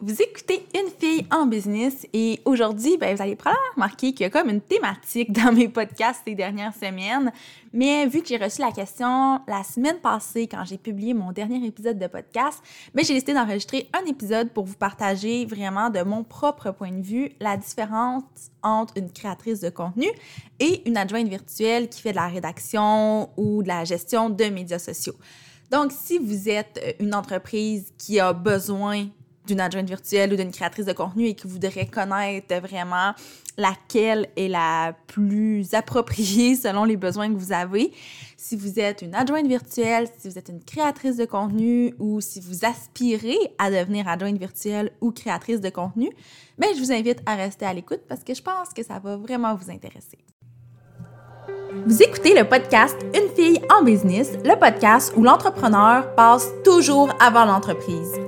Vous écoutez Une fille en business et aujourd'hui, ben, vous allez probablement remarquer qu'il y a comme une thématique dans mes podcasts ces dernières semaines. Mais vu que j'ai reçu la question la semaine passée quand j'ai publié mon dernier épisode de podcast, ben, j'ai décidé d'enregistrer un épisode pour vous partager vraiment de mon propre point de vue la différence entre une créatrice de contenu et une adjointe virtuelle qui fait de la rédaction ou de la gestion de médias sociaux. Donc, si vous êtes une entreprise qui a besoin d'une adjointe virtuelle ou d'une créatrice de contenu et qui voudrait connaître vraiment laquelle est la plus appropriée selon les besoins que vous avez. Si vous êtes une adjointe virtuelle, si vous êtes une créatrice de contenu ou si vous aspirez à devenir adjointe virtuelle ou créatrice de contenu, ben, je vous invite à rester à l'écoute parce que je pense que ça va vraiment vous intéresser. Vous écoutez le podcast Une fille en business, le podcast où l'entrepreneur passe toujours avant l'entreprise.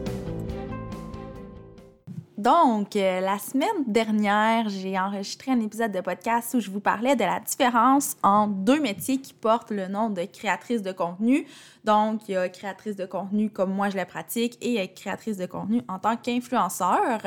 Donc, euh, la semaine dernière, j'ai enregistré un épisode de podcast où je vous parlais de la différence entre deux métiers qui portent le nom de créatrice de contenu. Donc, il y a créatrice de contenu comme moi je la pratique et créatrice de contenu en tant qu'influenceur.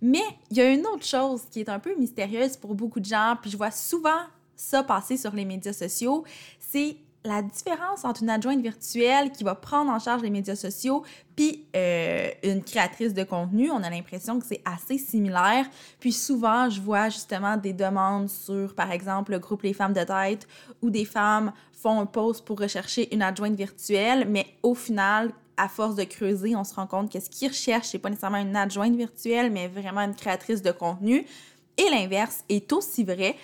Mais il y a une autre chose qui est un peu mystérieuse pour beaucoup de gens, puis je vois souvent ça passer sur les médias sociaux, c'est la différence entre une adjointe virtuelle qui va prendre en charge les médias sociaux puis euh, une créatrice de contenu, on a l'impression que c'est assez similaire. Puis souvent, je vois justement des demandes sur, par exemple, le groupe Les Femmes de tête où des femmes font un post pour rechercher une adjointe virtuelle, mais au final, à force de creuser, on se rend compte que ce qu'ils recherchent, c'est pas nécessairement une adjointe virtuelle, mais vraiment une créatrice de contenu. Et l'inverse est aussi vrai.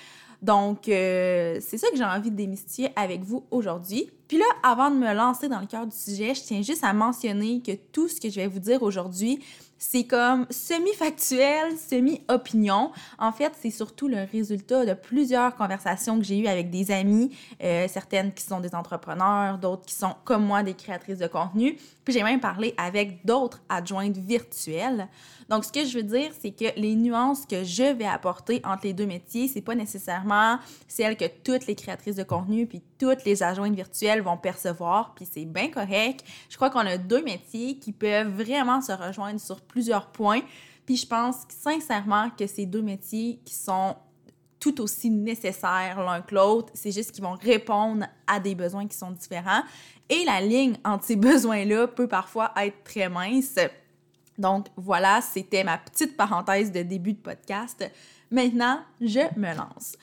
Donc, euh, c'est ça que j'ai envie de démystifier avec vous aujourd'hui. Puis là, avant de me lancer dans le cœur du sujet, je tiens juste à mentionner que tout ce que je vais vous dire aujourd'hui, c'est comme semi-factuel, semi-opinion. En fait, c'est surtout le résultat de plusieurs conversations que j'ai eues avec des amis, euh, certaines qui sont des entrepreneurs, d'autres qui sont comme moi des créatrices de contenu. Puis j'ai même parlé avec d'autres adjointes virtuelles. Donc, ce que je veux dire, c'est que les nuances que je vais apporter entre les deux métiers, c'est pas nécessairement celles que toutes les créatrices de contenu puis toutes les adjointes virtuelles vont percevoir, puis c'est bien correct. Je crois qu'on a deux métiers qui peuvent vraiment se rejoindre sur plusieurs points. Puis je pense sincèrement que ces deux métiers qui sont tout aussi nécessaires l'un que l'autre, c'est juste qu'ils vont répondre à des besoins qui sont différents. Et la ligne entre ces besoins-là peut parfois être très mince. Donc voilà, c'était ma petite parenthèse de début de podcast. Maintenant, je me lance.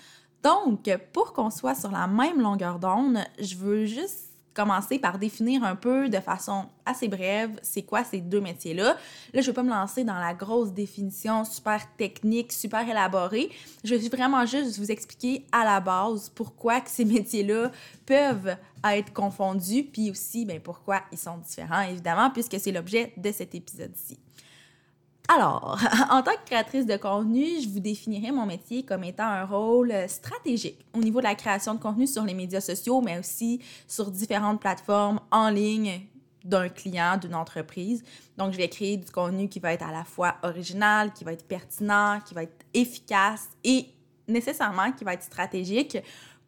Donc, pour qu'on soit sur la même longueur d'onde, je veux juste commencer par définir un peu de façon assez brève c'est quoi ces deux métiers-là. Là, je ne vais pas me lancer dans la grosse définition super technique, super élaborée. Je vais vraiment juste vous expliquer à la base pourquoi que ces métiers-là peuvent être confondus, puis aussi ben, pourquoi ils sont différents, évidemment, puisque c'est l'objet de cet épisode-ci. Alors, en tant que créatrice de contenu, je vous définirais mon métier comme étant un rôle stratégique au niveau de la création de contenu sur les médias sociaux, mais aussi sur différentes plateformes en ligne d'un client, d'une entreprise. Donc, je vais créer du contenu qui va être à la fois original, qui va être pertinent, qui va être efficace et nécessairement qui va être stratégique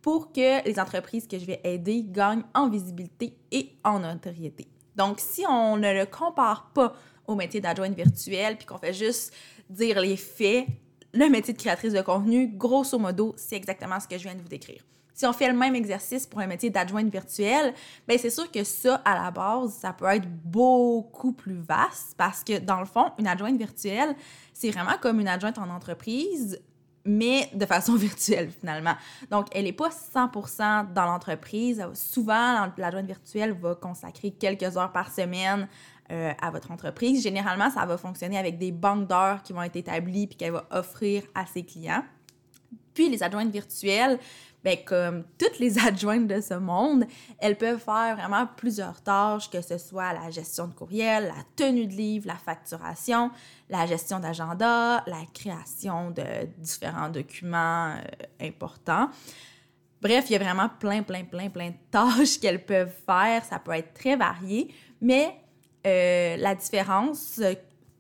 pour que les entreprises que je vais aider gagnent en visibilité et en notoriété. Donc, si on ne le compare pas au métier d'adjointe virtuelle, puis qu'on fait juste dire les faits, le métier de créatrice de contenu, grosso modo, c'est exactement ce que je viens de vous décrire. Si on fait le même exercice pour un métier d'adjointe virtuelle, bien c'est sûr que ça, à la base, ça peut être beaucoup plus vaste parce que, dans le fond, une adjointe virtuelle, c'est vraiment comme une adjointe en entreprise, mais de façon virtuelle finalement. Donc, elle n'est pas 100% dans l'entreprise. Souvent, l'adjointe virtuelle va consacrer quelques heures par semaine euh, à votre entreprise. Généralement, ça va fonctionner avec des banques d'heures qui vont être établies puis qu'elle va offrir à ses clients. Puis les adjointes virtuelles, ben, comme toutes les adjointes de ce monde, elles peuvent faire vraiment plusieurs tâches, que ce soit la gestion de courriel, la tenue de livre, la facturation, la gestion d'agenda, la création de différents documents euh, importants. Bref, il y a vraiment plein, plein, plein, plein de tâches qu'elles peuvent faire. Ça peut être très varié, mais euh, la différence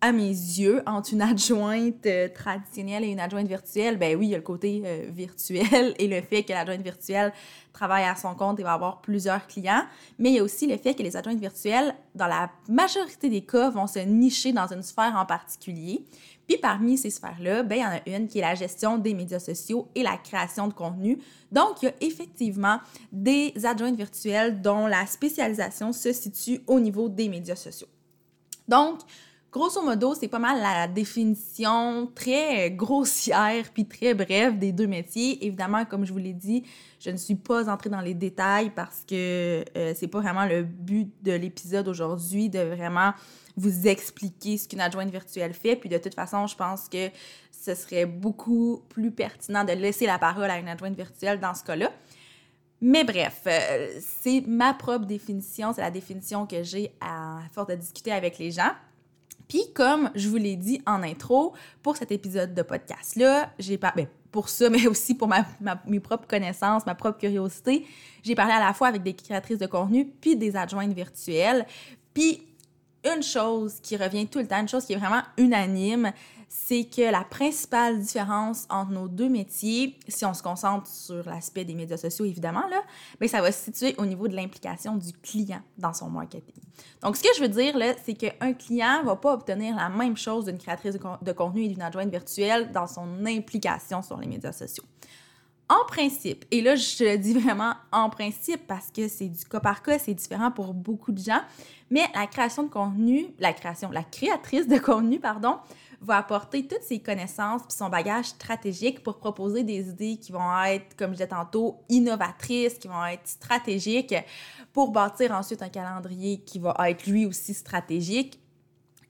à mes yeux, entre une adjointe euh, traditionnelle et une adjointe virtuelle, ben oui, il y a le côté euh, virtuel et le fait que l'adjointe virtuelle travaille à son compte et va avoir plusieurs clients, mais il y a aussi le fait que les adjointes virtuelles, dans la majorité des cas, vont se nicher dans une sphère en particulier. Puis parmi ces sphères-là, ben, il y en a une qui est la gestion des médias sociaux et la création de contenu. Donc, il y a effectivement des adjointes virtuelles dont la spécialisation se situe au niveau des médias sociaux. Donc, Grosso modo, c'est pas mal la définition très grossière puis très brève des deux métiers. Évidemment, comme je vous l'ai dit, je ne suis pas entrée dans les détails parce que euh, c'est pas vraiment le but de l'épisode aujourd'hui de vraiment vous expliquer ce qu'une adjointe virtuelle fait. Puis de toute façon, je pense que ce serait beaucoup plus pertinent de laisser la parole à une adjointe virtuelle dans ce cas-là. Mais bref, euh, c'est ma propre définition, c'est la définition que j'ai à force de discuter avec les gens. Puis, comme je vous l'ai dit en intro, pour cet épisode de podcast-là, j'ai pas. Ben, pour ça, mais aussi pour ma, mes propres connaissances, ma propre curiosité, j'ai parlé à la fois avec des créatrices de contenu puis des adjointes virtuelles. Puis, une chose qui revient tout le temps, une chose qui est vraiment unanime, c'est que la principale différence entre nos deux métiers, si on se concentre sur l'aspect des médias sociaux évidemment, là, bien, ça va se situer au niveau de l'implication du client dans son marketing. Donc, ce que je veux dire, là, c'est qu'un client ne va pas obtenir la même chose d'une créatrice de contenu et d'une adjointe virtuelle dans son implication sur les médias sociaux. En principe, et là je le dis vraiment en principe parce que c'est du cas par cas, c'est différent pour beaucoup de gens, mais la création de contenu, la création, la créatrice de contenu, pardon, va apporter toutes ses connaissances puis son bagage stratégique pour proposer des idées qui vont être, comme je disais tantôt, innovatrices, qui vont être stratégiques, pour bâtir ensuite un calendrier qui va être lui aussi stratégique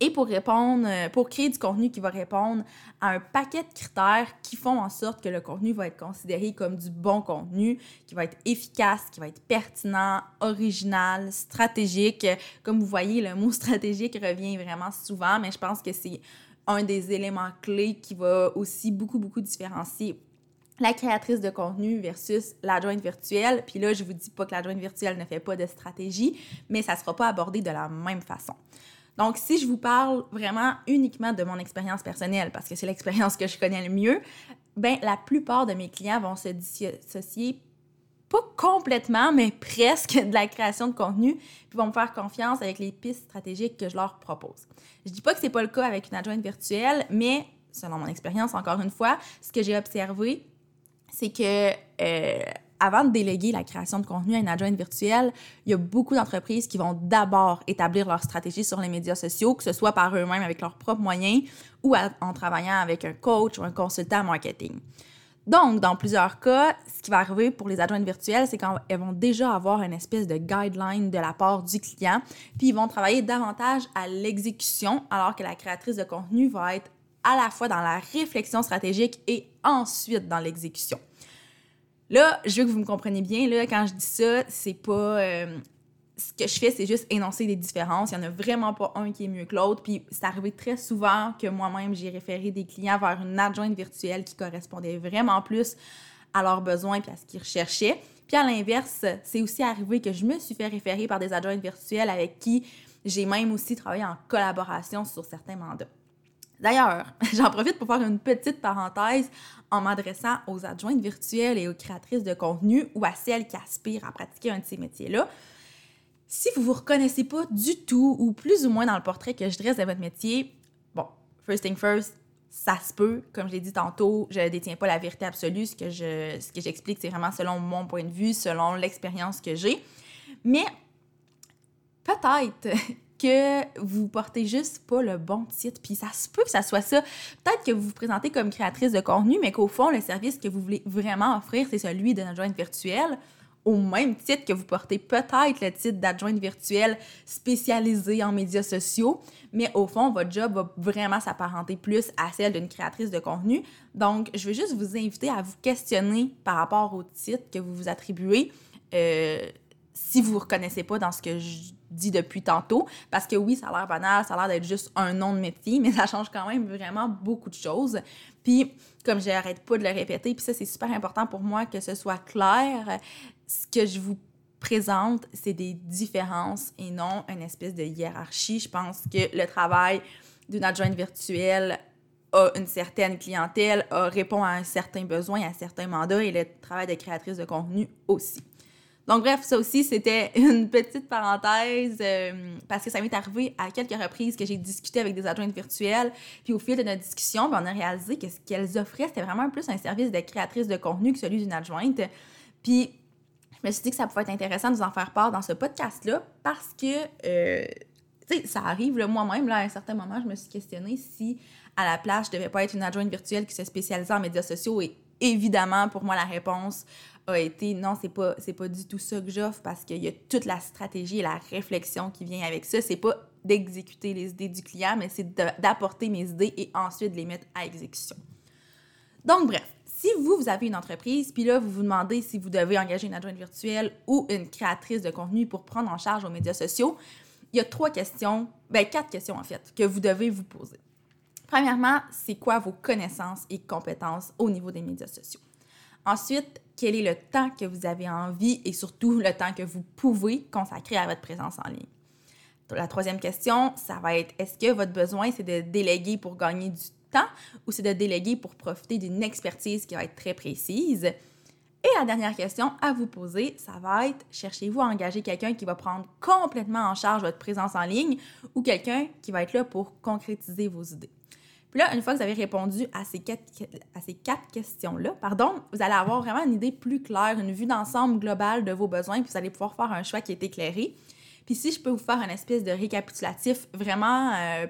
et pour répondre, pour créer du contenu qui va répondre à un paquet de critères qui font en sorte que le contenu va être considéré comme du bon contenu, qui va être efficace, qui va être pertinent, original, stratégique. Comme vous voyez, le mot stratégique revient vraiment souvent, mais je pense que c'est un des éléments clés qui va aussi beaucoup, beaucoup différencier la créatrice de contenu versus l'adjointe virtuelle. Puis là, je vous dis pas que l'adjointe virtuelle ne fait pas de stratégie, mais ça sera pas abordé de la même façon. Donc, si je vous parle vraiment uniquement de mon expérience personnelle, parce que c'est l'expérience que je connais le mieux, ben la plupart de mes clients vont se dissocier pas complètement, mais presque de la création de contenu, puis vont me faire confiance avec les pistes stratégiques que je leur propose. Je dis pas que c'est pas le cas avec une adjointe virtuelle, mais selon mon expérience, encore une fois, ce que j'ai observé, c'est que euh, avant de déléguer la création de contenu à une adjointe virtuelle, il y a beaucoup d'entreprises qui vont d'abord établir leur stratégie sur les médias sociaux, que ce soit par eux-mêmes avec leurs propres moyens ou en travaillant avec un coach ou un consultant marketing. Donc, dans plusieurs cas, ce qui va arriver pour les adjointes virtuelles, c'est qu'elles vont déjà avoir une espèce de guideline de la part du client, puis ils vont travailler davantage à l'exécution, alors que la créatrice de contenu va être à la fois dans la réflexion stratégique et ensuite dans l'exécution. Là, je veux que vous me compreniez bien, quand je dis ça, c'est pas euh, ce que je fais, c'est juste énoncer des différences. Il n'y en a vraiment pas un qui est mieux que l'autre. Puis c'est arrivé très souvent que moi-même, j'ai référé des clients vers une adjointe virtuelle qui correspondait vraiment plus à leurs besoins et à ce qu'ils recherchaient. Puis à l'inverse, c'est aussi arrivé que je me suis fait référer par des adjointes virtuelles avec qui j'ai même aussi travaillé en collaboration sur certains mandats. D'ailleurs, j'en profite pour faire une petite parenthèse en m'adressant aux adjointes virtuelles et aux créatrices de contenu ou à celles qui aspirent à pratiquer un de ces métiers-là. Si vous vous reconnaissez pas du tout ou plus ou moins dans le portrait que je dresse de votre métier, bon, first thing first, ça se peut. Comme je l'ai dit tantôt, je ne détiens pas la vérité absolue. Ce que, je, ce que j'explique, c'est vraiment selon mon point de vue, selon l'expérience que j'ai. Mais peut-être que vous portez juste pas le bon titre. Puis ça se peut que ça soit ça. Peut-être que vous vous présentez comme créatrice de contenu, mais qu'au fond, le service que vous voulez vraiment offrir, c'est celui de notre joint virtuel au même titre que vous portez peut-être le titre d'adjointe virtuelle spécialisée en médias sociaux, mais au fond, votre job va vraiment s'apparenter plus à celle d'une créatrice de contenu. Donc, je veux juste vous inviter à vous questionner par rapport au titre que vous vous attribuez. Euh, si vous ne vous reconnaissez pas dans ce que je dis depuis tantôt, parce que oui, ça a l'air banal, ça a l'air d'être juste un nom de métier, mais ça change quand même vraiment beaucoup de choses. Puis, comme j'arrête pas de le répéter, puis ça, c'est super important pour moi que ce soit clair, ce que je vous présente, c'est des différences et non une espèce de hiérarchie. Je pense que le travail d'une adjointe virtuelle a une certaine clientèle, répond à un certain besoin, à un certain mandat et le travail de créatrice de contenu aussi. Donc, bref, ça aussi, c'était une petite parenthèse euh, parce que ça m'est arrivé à quelques reprises que j'ai discuté avec des adjointes virtuelles. Puis, au fil de notre discussion, ben, on a réalisé que ce qu'elles offraient, c'était vraiment plus un service de créatrice de contenu que celui d'une adjointe. Puis, je me suis dit que ça pouvait être intéressant de vous en faire part dans ce podcast-là parce que, euh, ça arrive, moi-même, là, à un certain moment, je me suis questionnée si, à la place, je devais pas être une adjointe virtuelle qui se spécialisait en médias sociaux et évidemment, pour moi, la réponse a été non, c'est pas, pas du tout ça que j'offre parce qu'il y a toute la stratégie et la réflexion qui vient avec ça. C'est pas d'exécuter les idées du client, mais c'est d'apporter mes idées et ensuite de les mettre à exécution. Donc, bref, si vous, vous avez une entreprise, puis là, vous vous demandez si vous devez engager une adjointe virtuelle ou une créatrice de contenu pour prendre en charge vos médias sociaux, il y a trois questions, ben quatre questions en fait, que vous devez vous poser. Premièrement, c'est quoi vos connaissances et compétences au niveau des médias sociaux? Ensuite, quel est le temps que vous avez envie et surtout le temps que vous pouvez consacrer à votre présence en ligne? La troisième question, ça va être est-ce que votre besoin, c'est de déléguer pour gagner du temps ou c'est de déléguer pour profiter d'une expertise qui va être très précise? Et la dernière question à vous poser, ça va être cherchez-vous à engager quelqu'un qui va prendre complètement en charge votre présence en ligne ou quelqu'un qui va être là pour concrétiser vos idées? Puis là, une fois que vous avez répondu à ces quatre, questions-là, pardon, vous allez avoir vraiment une idée plus claire, une vue d'ensemble globale de vos besoins, puis vous allez pouvoir faire un choix qui est éclairé. Puis si je peux vous faire un espèce de récapitulatif vraiment euh,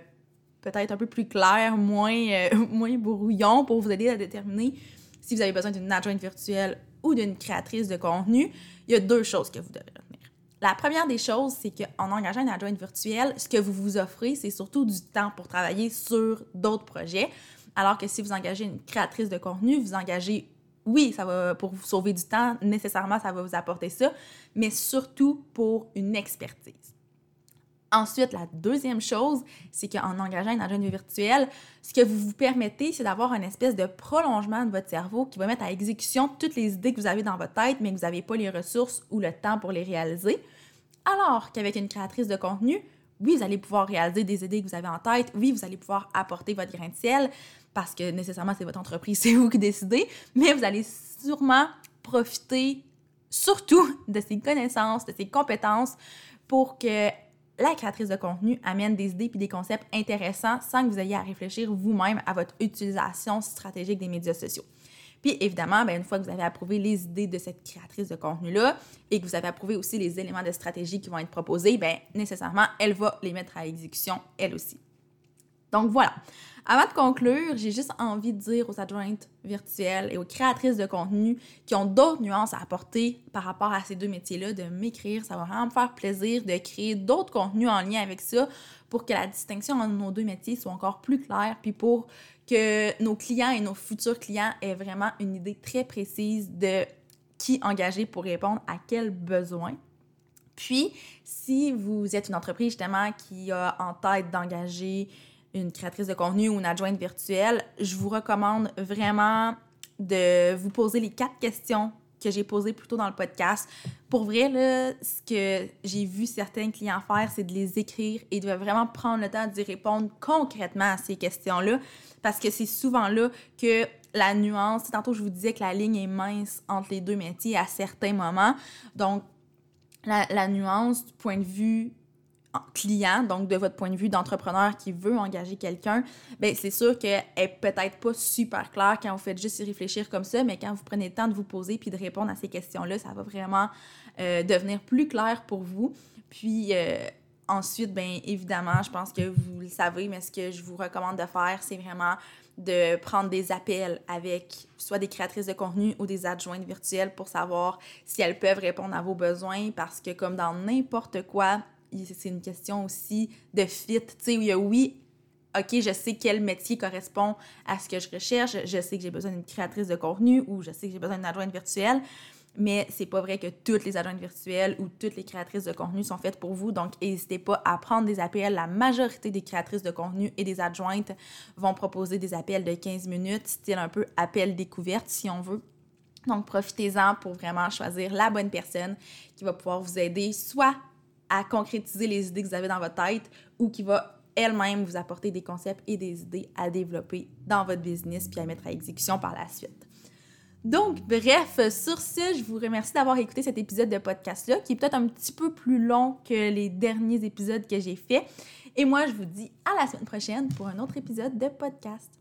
peut-être un peu plus clair, moins, euh, moins brouillon pour vous aider à déterminer si vous avez besoin d'une adjointe virtuelle ou d'une créatrice de contenu, il y a deux choses que vous devez retenir. La première des choses, c'est qu'en engageant une adjointe virtuelle, ce que vous vous offrez, c'est surtout du temps pour travailler sur d'autres projets. Alors que si vous engagez une créatrice de contenu, vous engagez, oui, ça va pour vous sauver du temps, nécessairement, ça va vous apporter ça, mais surtout pour une expertise. Ensuite, la deuxième chose, c'est qu'en engageant une adjointe virtuelle, ce que vous vous permettez, c'est d'avoir une espèce de prolongement de votre cerveau qui va mettre à exécution toutes les idées que vous avez dans votre tête, mais que vous n'avez pas les ressources ou le temps pour les réaliser. Alors qu'avec une créatrice de contenu, oui, vous allez pouvoir réaliser des idées que vous avez en tête. Oui, vous allez pouvoir apporter votre grain de ciel parce que nécessairement, c'est votre entreprise, c'est vous qui décidez, mais vous allez sûrement profiter surtout de ses connaissances, de ses compétences pour que la créatrice de contenu amène des idées puis des concepts intéressants sans que vous ayez à réfléchir vous-même à votre utilisation stratégique des médias sociaux. Puis évidemment, bien, une fois que vous avez approuvé les idées de cette créatrice de contenu-là et que vous avez approuvé aussi les éléments de stratégie qui vont être proposés, bien, nécessairement, elle va les mettre à exécution elle aussi. Donc voilà. Avant de conclure, j'ai juste envie de dire aux adjointes virtuelles et aux créatrices de contenu qui ont d'autres nuances à apporter par rapport à ces deux métiers-là, de m'écrire. Ça va vraiment me faire plaisir de créer d'autres contenus en lien avec ça pour que la distinction entre nos deux métiers soit encore plus claire, puis pour que nos clients et nos futurs clients aient vraiment une idée très précise de qui engager pour répondre à quels besoins. Puis, si vous êtes une entreprise justement qui a en tête d'engager une créatrice de contenu ou une adjointe virtuelle, je vous recommande vraiment de vous poser les quatre questions que j'ai posées plus tôt dans le podcast. Pour vrai, ce que j'ai vu certains clients faire, c'est de les écrire et de vraiment prendre le temps d'y répondre concrètement à ces questions-là, parce que c'est souvent là que la nuance, tantôt je vous disais que la ligne est mince entre les deux métiers à certains moments. Donc, la nuance du point de vue client, donc de votre point de vue d'entrepreneur qui veut engager quelqu'un, ben c'est sûr qu'elle est peut-être pas super claire quand vous faites juste y réfléchir comme ça, mais quand vous prenez le temps de vous poser puis de répondre à ces questions-là, ça va vraiment euh, devenir plus clair pour vous. Puis euh, ensuite, ben évidemment, je pense que vous le savez, mais ce que je vous recommande de faire, c'est vraiment de prendre des appels avec soit des créatrices de contenu ou des adjointes virtuelles pour savoir si elles peuvent répondre à vos besoins parce que comme dans n'importe quoi, c'est une question aussi de fit. Tu sais, il y a oui, OK, je sais quel métier correspond à ce que je recherche, je sais que j'ai besoin d'une créatrice de contenu ou je sais que j'ai besoin d'une adjointe virtuelle, mais c'est pas vrai que toutes les adjointes virtuelles ou toutes les créatrices de contenu sont faites pour vous. Donc, n'hésitez pas à prendre des appels. La majorité des créatrices de contenu et des adjointes vont proposer des appels de 15 minutes, style un peu appel découverte si on veut. Donc, profitez-en pour vraiment choisir la bonne personne qui va pouvoir vous aider soit à concrétiser les idées que vous avez dans votre tête ou qui va elle-même vous apporter des concepts et des idées à développer dans votre business puis à mettre à exécution par la suite. Donc, bref, sur ce, je vous remercie d'avoir écouté cet épisode de podcast-là, qui est peut-être un petit peu plus long que les derniers épisodes que j'ai faits. Et moi, je vous dis à la semaine prochaine pour un autre épisode de podcast.